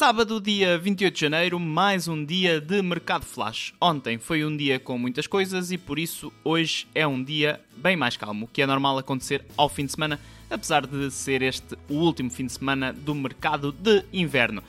Sábado, dia 28 de janeiro, mais um dia de mercado flash. Ontem foi um dia com muitas coisas e por isso hoje é um dia bem mais calmo, que é normal acontecer ao fim de semana, apesar de ser este o último fim de semana do mercado de inverno.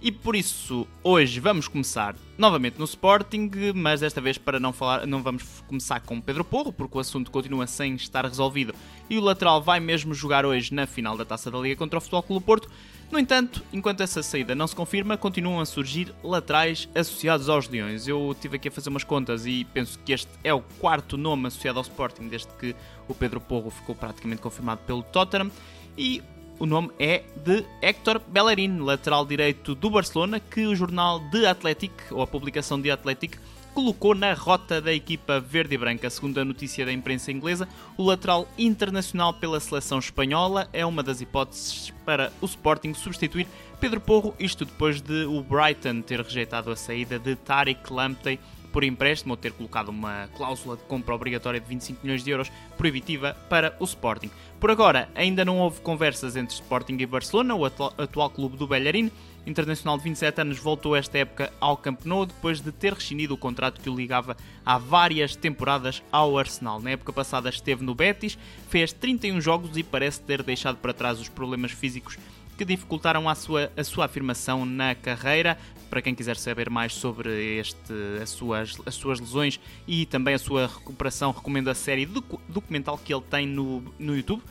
E por isso hoje vamos começar novamente no Sporting, mas desta vez para não falar, não vamos começar com Pedro Porro, porque o assunto continua sem estar resolvido e o lateral vai mesmo jogar hoje na final da Taça da Liga contra o Futebol Clube Porto. No entanto, enquanto essa saída não se confirma, continuam a surgir laterais associados aos Leões. Eu tive aqui a fazer umas contas e penso que este é o quarto nome associado ao Sporting desde que o Pedro Porro ficou praticamente confirmado pelo Tottenham e o nome é de Héctor Bellerin, lateral direito do Barcelona, que o jornal The Athletic, ou a publicação The Athletic, colocou na rota da equipa verde e branca. Segundo a notícia da imprensa inglesa, o lateral internacional pela seleção espanhola é uma das hipóteses para o Sporting substituir Pedro Porro, isto depois de o Brighton ter rejeitado a saída de Tariq Lamptey por empréstimo ou ter colocado uma cláusula de compra obrigatória de 25 milhões de euros proibitiva para o Sporting. Por agora, ainda não houve conversas entre Sporting e Barcelona, o atual clube do Bellerin. Internacional de 27 anos voltou esta época ao Camp Nou depois de ter rescindido o contrato que o ligava há várias temporadas ao Arsenal. Na época passada esteve no Betis, fez 31 jogos e parece ter deixado para trás os problemas físicos que dificultaram a sua, a sua afirmação na carreira. Para quem quiser saber mais sobre este, as, suas, as suas lesões e também a sua recuperação, recomendo a série docu documental que ele tem no, no YouTube.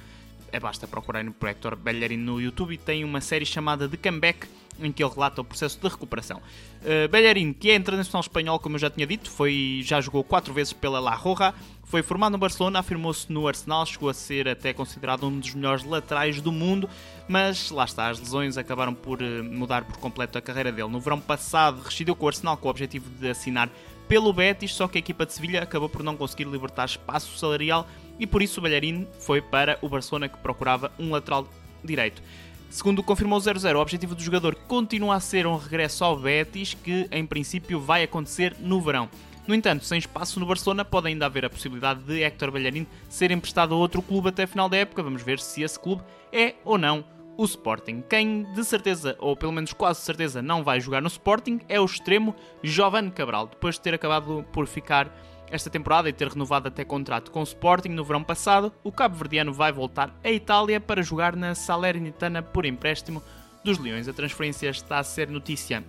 É basta procurar no Hector Bellerin no YouTube e tem uma série chamada The Comeback em que ele relata o processo de recuperação. Uh, Bellerin, que é internacional espanhol, como eu já tinha dito, foi, já jogou quatro vezes pela La Roja, foi formado no Barcelona, afirmou-se no Arsenal, chegou a ser até considerado um dos melhores laterais do mundo, mas lá está, as lesões acabaram por uh, mudar por completo a carreira dele. No verão passado, rescindiu com o Arsenal com o objetivo de assinar pelo Betis, só que a equipa de Sevilha acabou por não conseguir libertar espaço salarial e por isso o Bellerin foi para o Barcelona que procurava um lateral direito. Segundo confirmou o 00, o objetivo do jogador continua a ser um regresso ao Betis, que em princípio vai acontecer no verão. No entanto, sem espaço no Barcelona, pode ainda haver a possibilidade de Héctor Bellerin ser emprestado a outro clube até a final da época. Vamos ver se esse clube é ou não o Sporting. Quem de certeza, ou pelo menos quase certeza, não vai jogar no Sporting é o extremo Giovanni Cabral, depois de ter acabado por ficar esta temporada e ter renovado até contrato com o Sporting no verão passado, o cabo-verdiano vai voltar à Itália para jogar na Salernitana por empréstimo dos Leões. A transferência está a ser notícia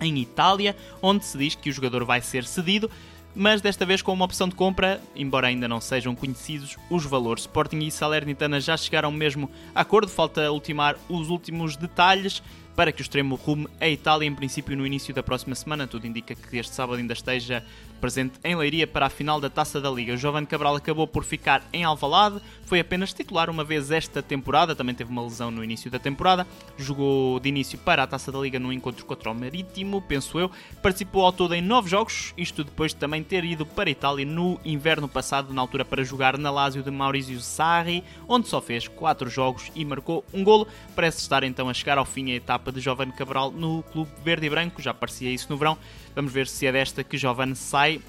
em Itália, onde se diz que o jogador vai ser cedido, mas desta vez com uma opção de compra, embora ainda não sejam conhecidos os valores. Sporting e Salernitana já chegaram mesmo a acordo, falta ultimar os últimos detalhes para que o extremo rume a Itália, em princípio no início da próxima semana. Tudo indica que este sábado ainda esteja presente em Leiria para a final da Taça da Liga. O Jovem Cabral acabou por ficar em Alvalade, foi apenas titular uma vez esta temporada, também teve uma lesão no início da temporada, jogou de início para a Taça da Liga no encontro contra o Marítimo, penso eu, participou ao todo em nove jogos, isto depois de também ter ido para a Itália no inverno passado, na altura para jogar na Lazio de Maurizio Sarri, onde só fez quatro jogos e marcou um golo, parece estar então a chegar ao fim a etapa de Jovem Cabral no Clube Verde e Branco, já parecia isso no verão, Vamos ver se é desta que Giovanni sai,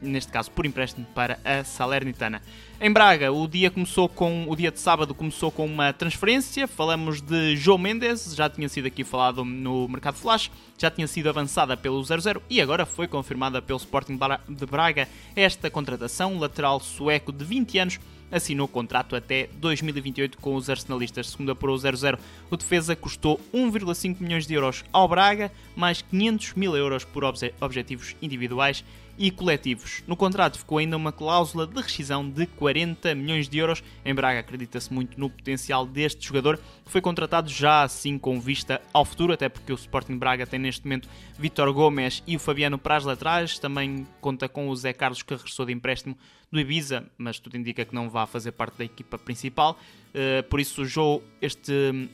neste caso por empréstimo, para a Salernitana. Em Braga, o dia começou com o dia de sábado começou com uma transferência. Falamos de João Mendes, já tinha sido aqui falado no Mercado Flash, já tinha sido avançada pelo 00 e agora foi confirmada pelo Sporting de Braga esta contratação. Lateral sueco de 20 anos assinou contrato até 2028 com os arsenalistas. Segundo o 00, o defesa custou 1,5 milhões de euros ao Braga, mais 500 mil euros por objetivos individuais e coletivos. No contrato ficou ainda uma cláusula de rescisão de 40 milhões de euros. Em Braga acredita-se muito no potencial deste jogador, que foi contratado já assim com vista ao futuro, até porque o Sporting Braga tem neste momento Vitor Gomes e o Fabiano para as laterais, também conta com o Zé Carlos que regressou de empréstimo do Ibiza, mas tudo indica que não vai fazer parte da equipa principal. Uh, por isso, o Joe, este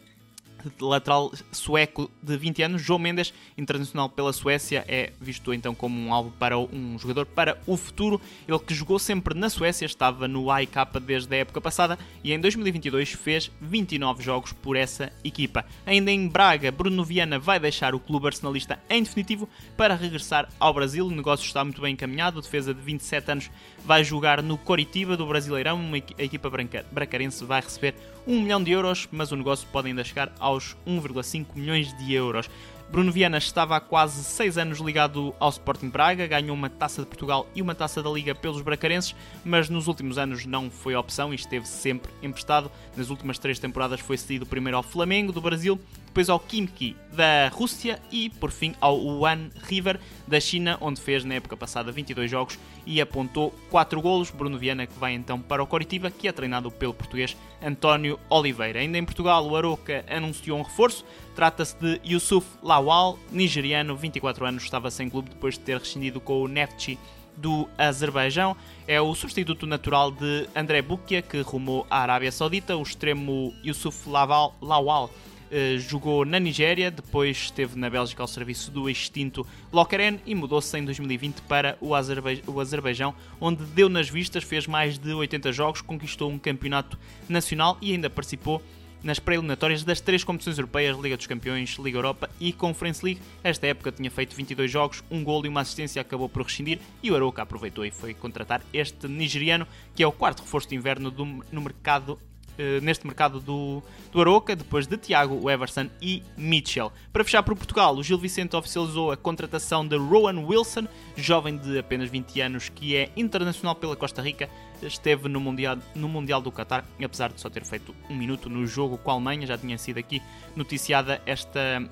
lateral sueco de 20 anos, João Mendes, internacional pela Suécia, é visto então como um alvo para um jogador para o futuro. Ele que jogou sempre na Suécia, estava no AIK desde a época passada e em 2022 fez 29 jogos por essa equipa. Ainda em Braga, Bruno Viana vai deixar o clube arsenalista em definitivo para regressar ao Brasil. O negócio está muito bem encaminhado. O defesa de 27 anos vai jogar no Coritiba do Brasileirão. A equipa bracarense vai receber 1 milhão de euros, mas o negócio pode ainda chegar aos 1,5 milhões de euros. Bruno Viana estava há quase 6 anos ligado ao Sporting Braga, ganhou uma taça de Portugal e uma taça da Liga pelos bracarenses, mas nos últimos anos não foi opção e esteve sempre emprestado. Nas últimas três temporadas foi cedido primeiro ao Flamengo do Brasil, depois ao Kimki da Rússia e por fim ao Wuhan River da China, onde fez na época passada 22 jogos e apontou 4 golos. Bruno Viana que vai então para o Coritiba, que é treinado pelo português António Oliveira. Ainda em Portugal, o Aroca anunciou um reforço. Trata-se de Yusuf Lawal, nigeriano, 24 anos, estava sem clube depois de ter rescindido com o Neftchi do Azerbaijão. É o substituto natural de André Bukia, que rumou à Arábia Saudita. O extremo Yusuf Lawal Uh, jogou na Nigéria, depois esteve na Bélgica ao serviço do extinto Lokeren e mudou-se em 2020 para o, o Azerbaijão, onde deu nas vistas, fez mais de 80 jogos, conquistou um campeonato nacional e ainda participou nas pré-eliminatórias das três competições europeias, Liga dos Campeões, Liga Europa e Conference League. Esta época tinha feito 22 jogos, um gol e uma assistência acabou por rescindir e o Aroca aproveitou e foi contratar este nigeriano, que é o quarto reforço de inverno do, no mercado neste mercado do, do Aroca, depois de Tiago, Everson e Mitchell. Para fechar para Portugal, o Gil Vicente oficializou a contratação de Rowan Wilson, jovem de apenas 20 anos que é internacional pela Costa Rica, esteve no Mundial, no mundial do Qatar, apesar de só ter feito um minuto no jogo com a Alemanha, já tinha sido aqui noticiada esta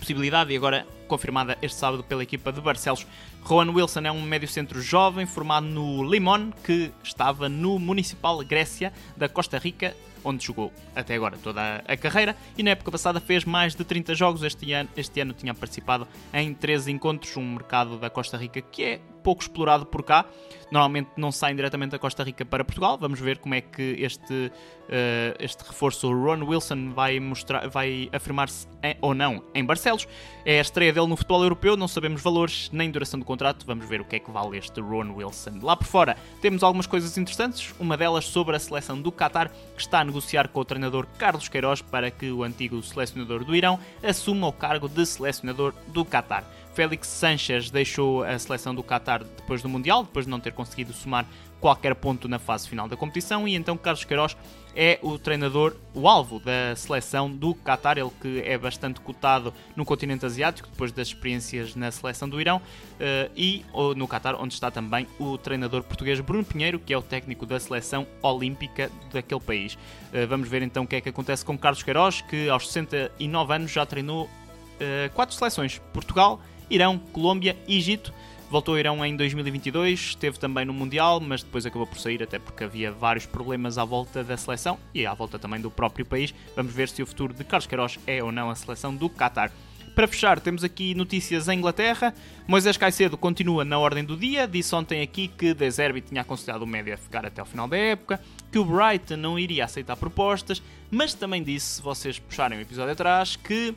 possibilidade e agora confirmada este sábado pela equipa de Barcelos. Rowan Wilson é um médio-centro jovem formado no Limón, que estava no Municipal Grécia da Costa Rica, onde jogou até agora toda a carreira e na época passada fez mais de 30 jogos. Este ano, este ano tinha participado em 13 encontros, um mercado da Costa Rica que é pouco explorado por cá. Normalmente não saem diretamente da Costa Rica para Portugal. Vamos ver como é que este, uh, este reforço, Ron Wilson, vai, mostrar, vai afirmar-se ou não em Barcelos. É a estreia dele no futebol europeu, não sabemos valores nem duração do contrato. Vamos ver o que é que vale este Ron Wilson. Lá por fora temos algumas coisas interessantes, uma delas sobre a seleção do Qatar, que está a negociar com o treinador Carlos Queiroz para que o antigo selecionador do Irão assuma o cargo de selecionador do Qatar. Félix Sanches deixou a seleção do Qatar depois do Mundial, depois de não ter conseguido somar qualquer ponto na fase final da competição, e então Carlos Queiroz é o treinador, o alvo da seleção do Qatar, ele que é bastante cotado no continente asiático, depois das experiências na seleção do Irão, uh, e no Qatar, onde está também o treinador português Bruno Pinheiro, que é o técnico da seleção olímpica daquele país. Uh, vamos ver então o que é que acontece com Carlos Queiroz, que aos 69 anos já treinou uh, quatro seleções: Portugal, Irão, Colômbia e Egito. Voltou ao Irão em 2022, esteve também no Mundial, mas depois acabou por sair, até porque havia vários problemas à volta da seleção e à volta também do próprio país. Vamos ver se o futuro de Carlos Queiroz é ou não a seleção do Qatar. Para fechar, temos aqui notícias em Inglaterra. Moisés Caicedo continua na ordem do dia. Disse ontem aqui que De Zerbi tinha aconselhado o médio a ficar até o final da época, que o Brighton não iria aceitar propostas, mas também disse, se vocês puxarem o episódio atrás, que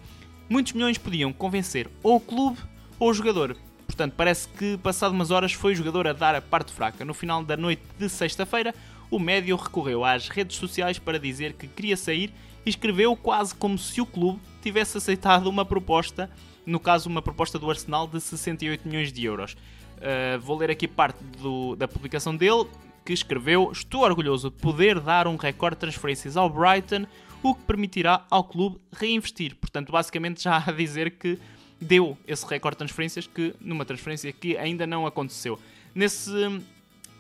muitos milhões podiam convencer ou o clube ou o jogador. Portanto, parece que passado umas horas foi o jogador a dar a parte fraca. No final da noite de sexta-feira, o médio recorreu às redes sociais para dizer que queria sair e escreveu quase como se o clube tivesse aceitado uma proposta, no caso uma proposta do Arsenal de 68 milhões de euros. Uh, vou ler aqui parte do, da publicação dele, que escreveu: Estou orgulhoso de poder dar um recorde de transferências ao Brighton, o que permitirá ao clube reinvestir. Portanto, basicamente já a dizer que deu esse recorde de transferências que, numa transferência que ainda não aconteceu. Nesse,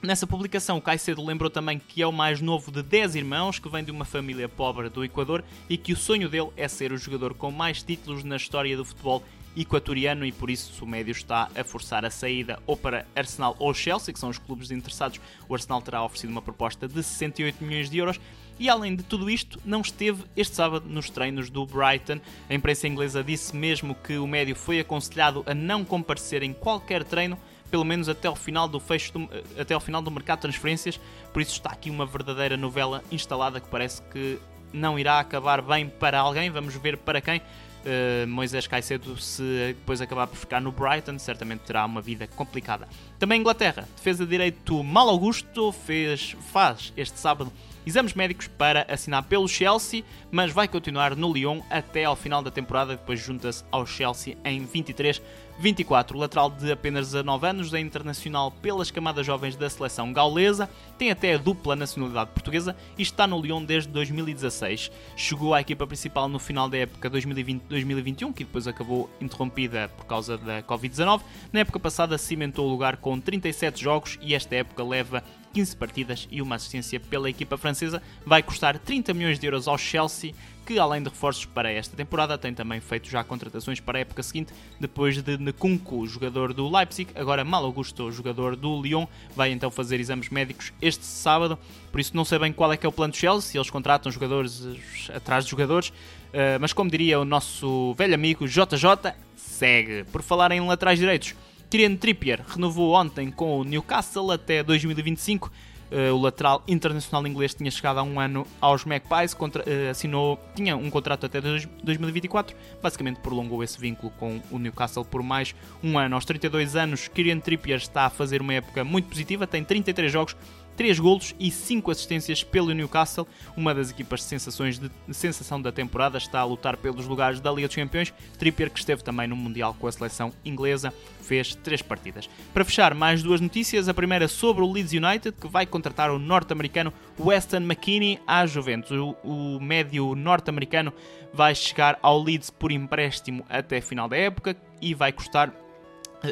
Nessa publicação, o Caicedo lembrou também que é o mais novo de 10 irmãos, que vem de uma família pobre do Equador e que o sonho dele é ser o jogador com mais títulos na história do futebol equatoriano e por isso o médio está a forçar a saída ou para Arsenal ou Chelsea, que são os clubes interessados. O Arsenal terá oferecido uma proposta de 68 milhões de euros e além de tudo isto, não esteve este sábado nos treinos do Brighton. A imprensa inglesa disse mesmo que o médio foi aconselhado a não comparecer em qualquer treino, pelo menos até ao final do fecho do, até ao final do mercado de transferências. Por isso está aqui uma verdadeira novela instalada que parece que não irá acabar bem para alguém. Vamos ver para quem. Uh, Moisés Caicedo, se depois acabar por ficar no Brighton, certamente terá uma vida complicada. Também Inglaterra, defesa de direito Mal Augusto fez, faz este sábado exames médicos para assinar pelo Chelsea, mas vai continuar no Lyon até ao final da temporada, depois junta-se ao Chelsea em 23-24. 24, lateral de apenas 19 anos, é internacional pelas camadas jovens da seleção gaulesa, tem até a dupla nacionalidade portuguesa e está no Lyon desde 2016. Chegou à equipa principal no final da época 2020-2021, que depois acabou interrompida por causa da Covid-19. Na época passada cimentou o lugar com 37 jogos e esta época leva 15 partidas e uma assistência pela equipa francesa. Vai custar 30 milhões de euros ao Chelsea, que além de reforços para esta temporada, tem também feito já contratações para a época seguinte, depois de Nkunku, jogador do Leipzig, agora Mal Augusto, jogador do Lyon, vai então fazer exames médicos este sábado, por isso não sei bem qual é que é o plano do Chelsea, se eles contratam jogadores eh, atrás de jogadores, eh, mas como diria o nosso velho amigo JJ, segue. Por falar em laterais direitos, Kieran Trippier renovou ontem com o Newcastle até 2025. Eh, o lateral internacional inglês tinha chegado há um ano aos Magpies, contra, uh, assinou, tinha um contrato até 2024, basicamente prolongou esse vínculo com o Newcastle por mais um ano. Aos 32 anos, Kieran Trippier está a fazer uma época muito positiva, tem 33 jogos, 3 golos e 5 assistências pelo Newcastle, uma das equipas de, sensações de, sensação da temporada, está a lutar pelos lugares da Liga dos Campeões. Trippier, que esteve também no Mundial com a seleção inglesa, fez 3 partidas. Para fechar, mais duas notícias. A primeira sobre o Leeds United, que vai contratar o norte-americano Weston McKinney à Juventus. O, o médio norte-americano vai chegar ao Leeds por empréstimo até final da época e vai custar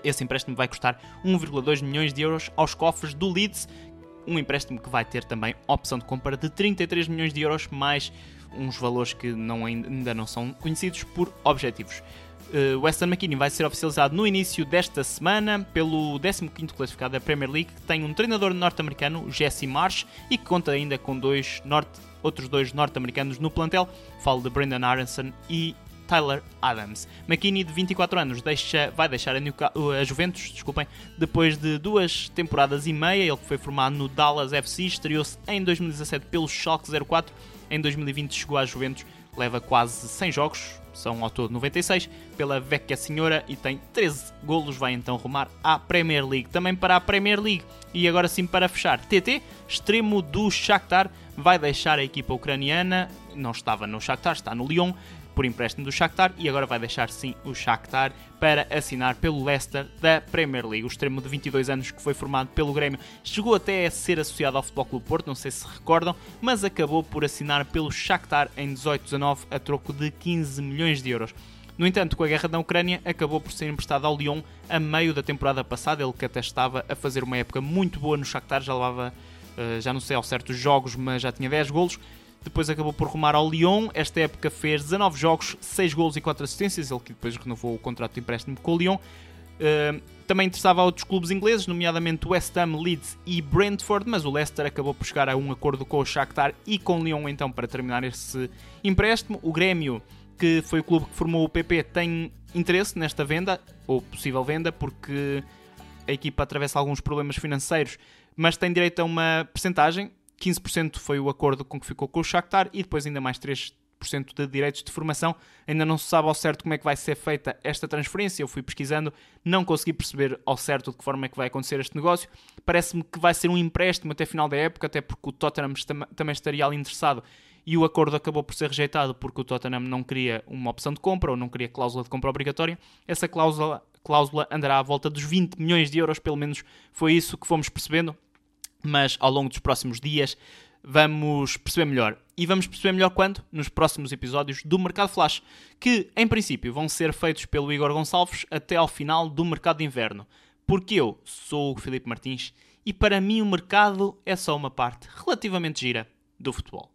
esse empréstimo vai custar 1,2 milhões de euros aos cofres do Leeds, um empréstimo que vai ter também opção de compra de 33 milhões de euros, mais uns valores que não, ainda não são conhecidos por objetivos. Uh, Weston McKinney vai ser oficializado no início desta semana pelo 15º classificado da Premier League, que tem um treinador norte-americano, Jesse Marsh, e que conta ainda com dois norte, outros dois norte-americanos no plantel. Falo de Brendan Aronson e Tyler Adams. McKinney, de 24 anos, deixa, vai deixar a, a, Juventus desculpem, depois de duas temporadas e meia. Ele foi formado no Dallas FC, estreou-se em 2017 pelo Schalke 04. Em 2020 chegou à Juventus, leva quase 100 jogos, são ao todo 96, pela Vecchia Senhora e tem 13 golos. Vai então rumar à Premier League. Também para a Premier League. E agora sim para fechar, TT, extremo do Shakhtar, vai deixar a equipa ucraniana. Não estava no Shakhtar, está no Lyon por empréstimo do Shakhtar e agora vai deixar sim o Shakhtar para assinar pelo Leicester da Premier League. O extremo de 22 anos que foi formado pelo Grêmio chegou até a ser associado ao Futebol Clube Porto, não sei se recordam, mas acabou por assinar pelo Shakhtar em 18-19 a troco de 15 milhões de euros. No entanto, com a guerra da Ucrânia, acabou por ser emprestado ao Lyon a meio da temporada passada, ele que até estava a fazer uma época muito boa no Shakhtar, já levava, eh, já não sei ao certo os jogos, mas já tinha 10 golos, depois acabou por rumar ao Lyon. Esta época fez 19 jogos, 6 golos e 4 assistências. Ele que depois renovou o contrato de empréstimo com o Lyon. Uh, também interessava a outros clubes ingleses, nomeadamente West Ham, Leeds e Brentford, mas o Leicester acabou por chegar a um acordo com o Shakhtar e com o Lyon então para terminar esse empréstimo. O Grêmio, que foi o clube que formou o PP, tem interesse nesta venda, ou possível venda, porque a equipa atravessa alguns problemas financeiros, mas tem direito a uma percentagem 15% foi o acordo com que ficou com o Shakhtar e depois ainda mais 3% de direitos de formação. Ainda não se sabe ao certo como é que vai ser feita esta transferência. Eu fui pesquisando, não consegui perceber ao certo de que forma é que vai acontecer este negócio. Parece-me que vai ser um empréstimo até final da época, até porque o Tottenham também estaria ali interessado e o acordo acabou por ser rejeitado porque o Tottenham não queria uma opção de compra ou não queria cláusula de compra obrigatória. Essa cláusula, cláusula andará à volta dos 20 milhões de euros, pelo menos foi isso que fomos percebendo mas ao longo dos próximos dias vamos perceber melhor. E vamos perceber melhor quando? Nos próximos episódios do Mercado Flash, que em princípio vão ser feitos pelo Igor Gonçalves até ao final do mercado de inverno. Porque eu sou o Filipe Martins e para mim o mercado é só uma parte relativamente gira do futebol.